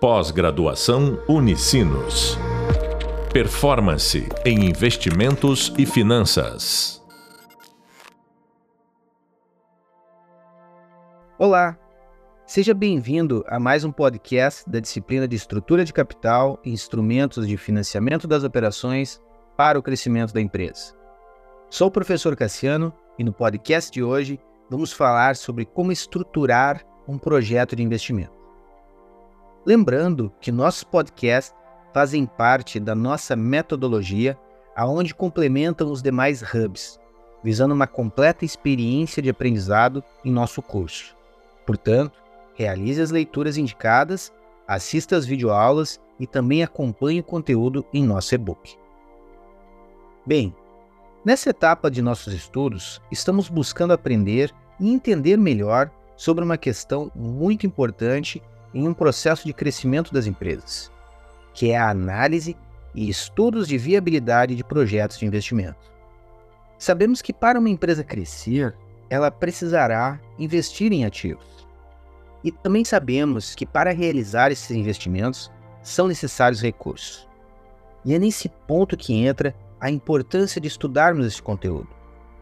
Pós-graduação Unicinos. Performance em investimentos e finanças. Olá, seja bem-vindo a mais um podcast da disciplina de Estrutura de Capital e Instrumentos de Financiamento das Operações para o Crescimento da Empresa. Sou o professor Cassiano e no podcast de hoje vamos falar sobre como estruturar um projeto de investimento. Lembrando que nossos podcasts fazem parte da nossa metodologia, aonde complementam os demais hubs, visando uma completa experiência de aprendizado em nosso curso. Portanto, realize as leituras indicadas, assista às videoaulas e também acompanhe o conteúdo em nosso e-book. Bem, nessa etapa de nossos estudos, estamos buscando aprender e entender melhor sobre uma questão muito importante em um processo de crescimento das empresas, que é a análise e estudos de viabilidade de projetos de investimento. Sabemos que para uma empresa crescer, ela precisará investir em ativos. E também sabemos que para realizar esses investimentos são necessários recursos. E é nesse ponto que entra a importância de estudarmos esse conteúdo,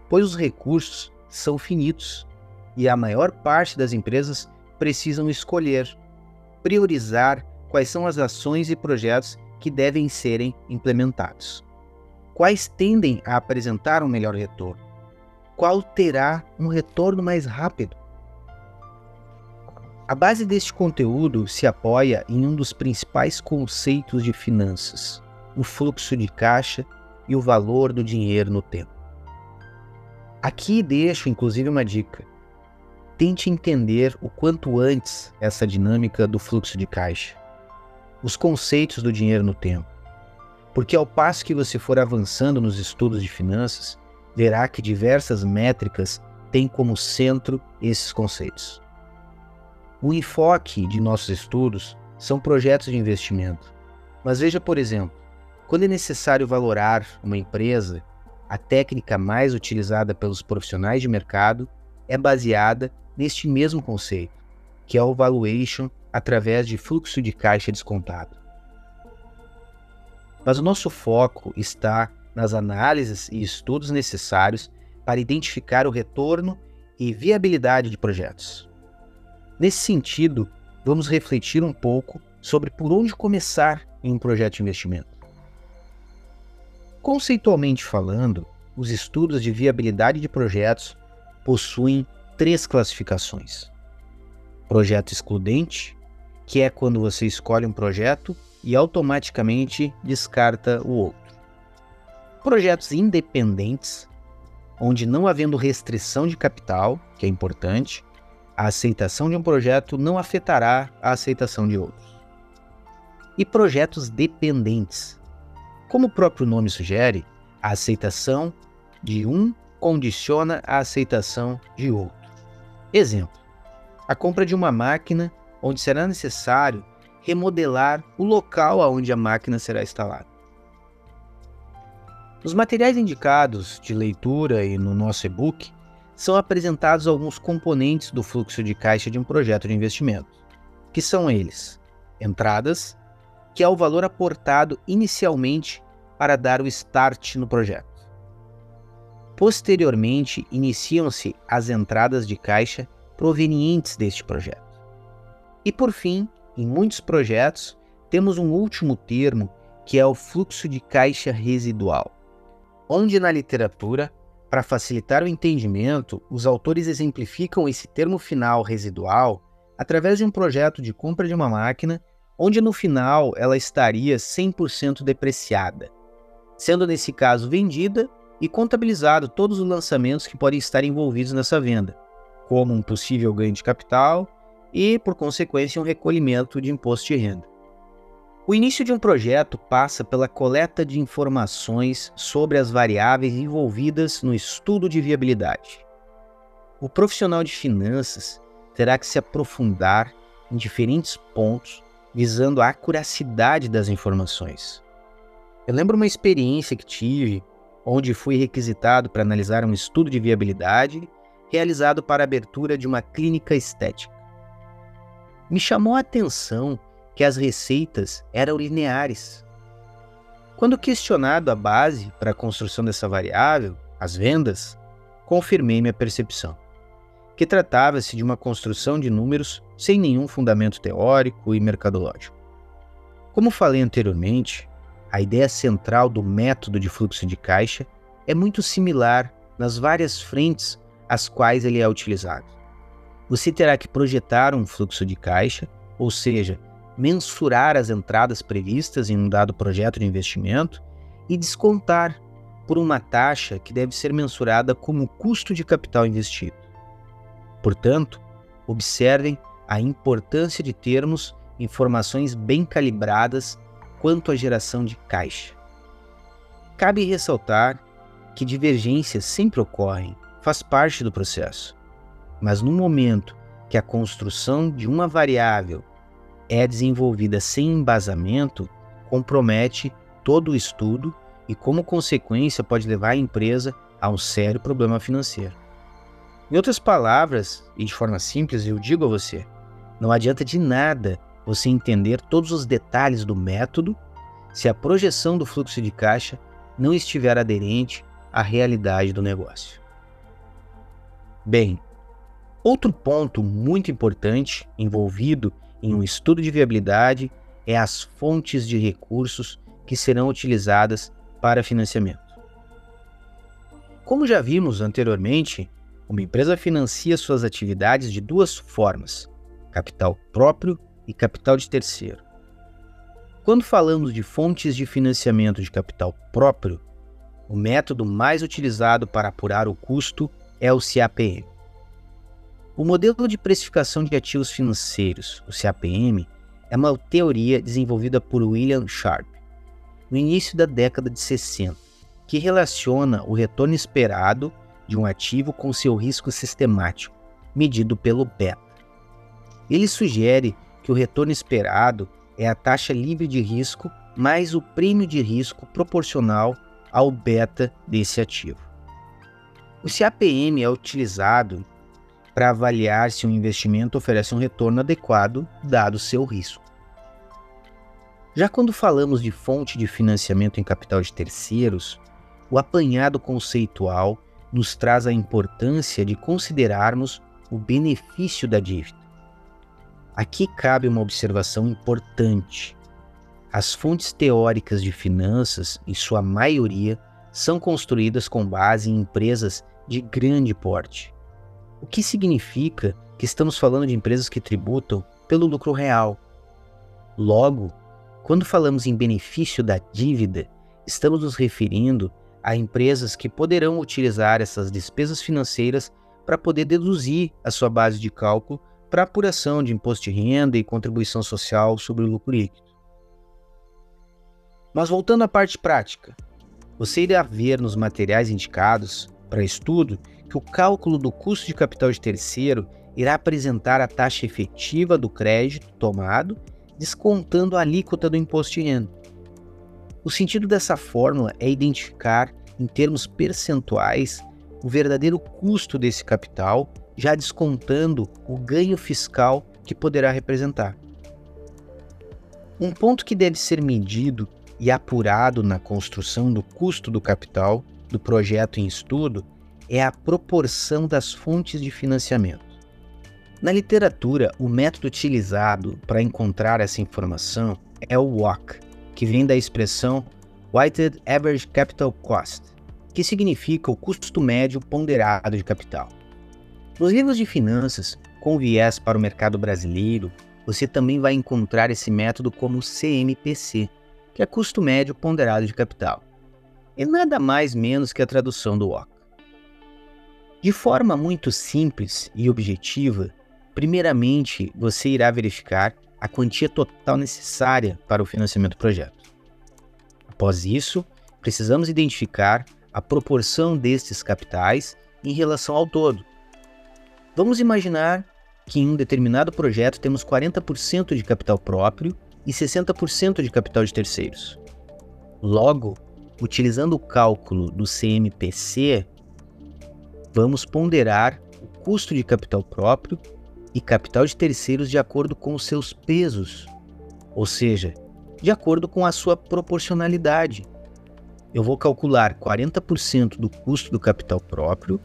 pois os recursos são finitos e a maior parte das empresas precisam escolher priorizar quais são as ações e projetos que devem serem implementados. Quais tendem a apresentar um melhor retorno? Qual terá um retorno mais rápido? A base deste conteúdo se apoia em um dos principais conceitos de finanças, o fluxo de caixa e o valor do dinheiro no tempo. Aqui deixo inclusive uma dica tente entender o quanto antes essa dinâmica do fluxo de caixa, os conceitos do dinheiro no tempo. Porque ao passo que você for avançando nos estudos de finanças, verá que diversas métricas têm como centro esses conceitos. O enfoque de nossos estudos são projetos de investimento. Mas veja, por exemplo, quando é necessário valorar uma empresa, a técnica mais utilizada pelos profissionais de mercado é baseada neste mesmo conceito, que é o valuation através de fluxo de caixa descontado. Mas o nosso foco está nas análises e estudos necessários para identificar o retorno e viabilidade de projetos. Nesse sentido, vamos refletir um pouco sobre por onde começar em um projeto de investimento. Conceitualmente falando, os estudos de viabilidade de projetos possuem três classificações: projeto excludente, que é quando você escolhe um projeto e automaticamente descarta o outro. Projetos independentes, onde não havendo restrição de capital, que é importante, a aceitação de um projeto não afetará a aceitação de outros. E projetos dependentes. Como o próprio nome sugere, a aceitação de um condiciona a aceitação de outro. Exemplo: a compra de uma máquina onde será necessário remodelar o local aonde a máquina será instalada. Nos materiais indicados de leitura e no nosso e-book são apresentados alguns componentes do fluxo de caixa de um projeto de investimento, que são eles: entradas, que é o valor aportado inicialmente para dar o start no projeto. Posteriormente, iniciam-se as entradas de caixa provenientes deste projeto. E por fim, em muitos projetos, temos um último termo que é o fluxo de caixa residual, onde na literatura, para facilitar o entendimento, os autores exemplificam esse termo final residual através de um projeto de compra de uma máquina onde no final ela estaria 100% depreciada, sendo nesse caso vendida e contabilizado todos os lançamentos que podem estar envolvidos nessa venda, como um possível ganho de capital e, por consequência, um recolhimento de imposto de renda. O início de um projeto passa pela coleta de informações sobre as variáveis envolvidas no estudo de viabilidade. O profissional de finanças terá que se aprofundar em diferentes pontos visando a acuracidade das informações. Eu lembro uma experiência que tive onde fui requisitado para analisar um estudo de viabilidade realizado para a abertura de uma clínica estética. Me chamou a atenção que as receitas eram lineares. Quando questionado a base para a construção dessa variável, as vendas, confirmei minha percepção, que tratava-se de uma construção de números sem nenhum fundamento teórico e mercadológico. Como falei anteriormente, a ideia central do método de fluxo de caixa é muito similar nas várias frentes às quais ele é utilizado. Você terá que projetar um fluxo de caixa, ou seja, mensurar as entradas previstas em um dado projeto de investimento e descontar por uma taxa que deve ser mensurada como custo de capital investido. Portanto, observem a importância de termos informações bem calibradas quanto à geração de caixa. Cabe ressaltar que divergências sempre ocorrem, faz parte do processo. Mas no momento que a construção de uma variável é desenvolvida sem embasamento, compromete todo o estudo e, como consequência, pode levar a empresa a um sério problema financeiro. Em outras palavras, e de forma simples, eu digo a você: não adianta de nada você entender todos os detalhes do método se a projeção do fluxo de caixa não estiver aderente à realidade do negócio. Bem, outro ponto muito importante envolvido em um estudo de viabilidade é as fontes de recursos que serão utilizadas para financiamento. Como já vimos anteriormente, uma empresa financia suas atividades de duas formas: capital próprio e capital de terceiro. Quando falamos de fontes de financiamento de capital próprio, o método mais utilizado para apurar o custo é o CAPM. O modelo de precificação de ativos financeiros, o CAPM, é uma teoria desenvolvida por William Sharp no início da década de 60, que relaciona o retorno esperado de um ativo com seu risco sistemático, medido pelo beta. Ele sugere que o retorno esperado é a taxa livre de risco mais o prêmio de risco proporcional ao beta desse ativo. O CAPM é utilizado para avaliar se um investimento oferece um retorno adequado dado seu risco. Já quando falamos de fonte de financiamento em capital de terceiros, o apanhado conceitual nos traz a importância de considerarmos o benefício da dívida. Aqui cabe uma observação importante. As fontes teóricas de finanças, em sua maioria, são construídas com base em empresas de grande porte. O que significa que estamos falando de empresas que tributam pelo lucro real. Logo, quando falamos em benefício da dívida, estamos nos referindo a empresas que poderão utilizar essas despesas financeiras para poder deduzir a sua base de cálculo para apuração de imposto de renda e contribuição social sobre o lucro líquido. Mas voltando à parte prática, você irá ver nos materiais indicados para estudo que o cálculo do custo de capital de terceiro irá apresentar a taxa efetiva do crédito tomado, descontando a alíquota do imposto de renda. O sentido dessa fórmula é identificar, em termos percentuais, o verdadeiro custo desse capital já descontando o ganho fiscal que poderá representar. Um ponto que deve ser medido e apurado na construção do custo do capital do projeto em estudo é a proporção das fontes de financiamento. Na literatura, o método utilizado para encontrar essa informação é o WACC, que vem da expressão Weighted Average Capital Cost, que significa o custo médio ponderado de capital. Nos livros de finanças, com viés para o mercado brasileiro, você também vai encontrar esse método como CMPC, que é custo médio ponderado de capital. É nada mais menos que a tradução do OC. De forma muito simples e objetiva, primeiramente você irá verificar a quantia total necessária para o financiamento do projeto. Após isso, precisamos identificar a proporção destes capitais em relação ao todo, Vamos imaginar que em um determinado projeto temos 40% de capital próprio e 60% de capital de terceiros. Logo, utilizando o cálculo do CMPC, vamos ponderar o custo de capital próprio e capital de terceiros de acordo com os seus pesos. ou seja, de acordo com a sua proporcionalidade. Eu vou calcular 40% do custo do capital próprio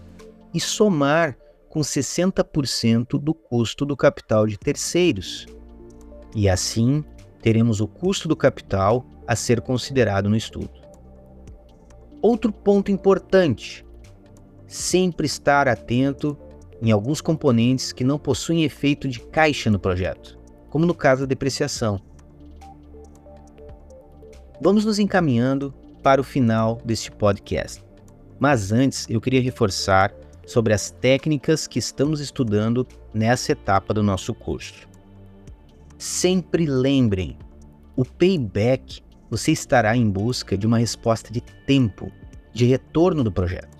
e somar com 60% do custo do capital de terceiros. E assim, teremos o custo do capital a ser considerado no estudo. Outro ponto importante: sempre estar atento em alguns componentes que não possuem efeito de caixa no projeto, como no caso da depreciação. Vamos nos encaminhando para o final deste podcast. Mas antes, eu queria reforçar sobre as técnicas que estamos estudando nessa etapa do nosso curso. Sempre lembrem, o payback você estará em busca de uma resposta de tempo, de retorno do projeto,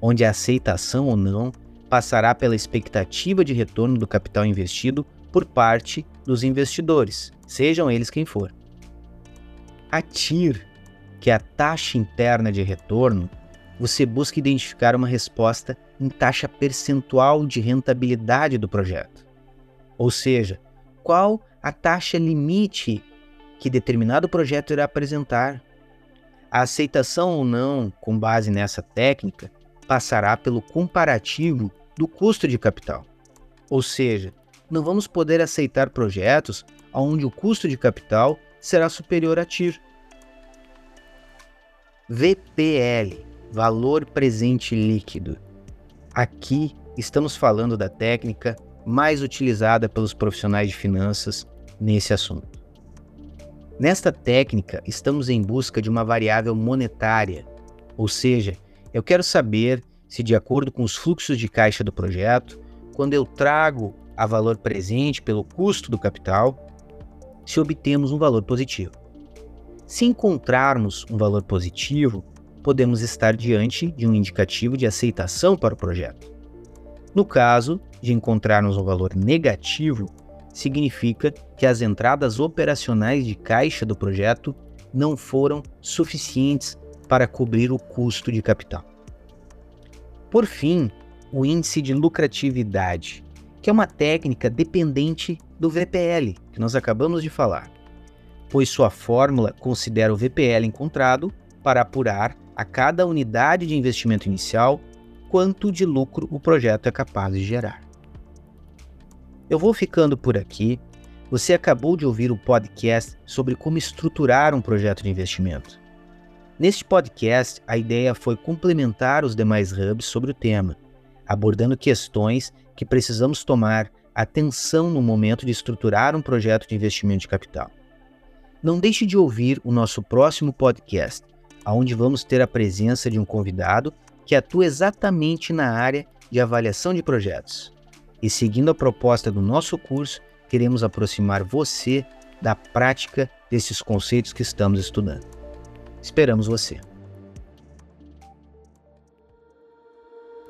onde a aceitação ou não passará pela expectativa de retorno do capital investido por parte dos investidores, sejam eles quem for. A TIR, que é a taxa interna de retorno, você busca identificar uma resposta em taxa percentual de rentabilidade do projeto. Ou seja, qual a taxa limite que determinado projeto irá apresentar. A aceitação ou não, com base nessa técnica, passará pelo comparativo do custo de capital. Ou seja, não vamos poder aceitar projetos onde o custo de capital será superior a TIR. VPL valor presente líquido. Aqui estamos falando da técnica mais utilizada pelos profissionais de finanças nesse assunto. Nesta técnica, estamos em busca de uma variável monetária, ou seja, eu quero saber se, de acordo com os fluxos de caixa do projeto, quando eu trago a valor presente pelo custo do capital, se obtemos um valor positivo. Se encontrarmos um valor positivo, podemos estar diante de um indicativo de aceitação para o projeto. No caso de encontrarmos um valor negativo, significa que as entradas operacionais de caixa do projeto não foram suficientes para cobrir o custo de capital. Por fim, o índice de lucratividade, que é uma técnica dependente do VPL, que nós acabamos de falar, pois sua fórmula considera o VPL encontrado para apurar a cada unidade de investimento inicial quanto de lucro o projeto é capaz de gerar. Eu vou ficando por aqui. Você acabou de ouvir o podcast sobre como estruturar um projeto de investimento. Neste podcast, a ideia foi complementar os demais hubs sobre o tema, abordando questões que precisamos tomar atenção no momento de estruturar um projeto de investimento de capital. Não deixe de ouvir o nosso próximo podcast, onde vamos ter a presença de um convidado que atua exatamente na área de avaliação de projetos. E seguindo a proposta do nosso curso, queremos aproximar você da prática desses conceitos que estamos estudando. Esperamos você.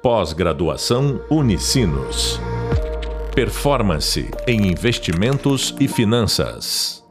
Pós-graduação Unicinos. Performance em investimentos e finanças.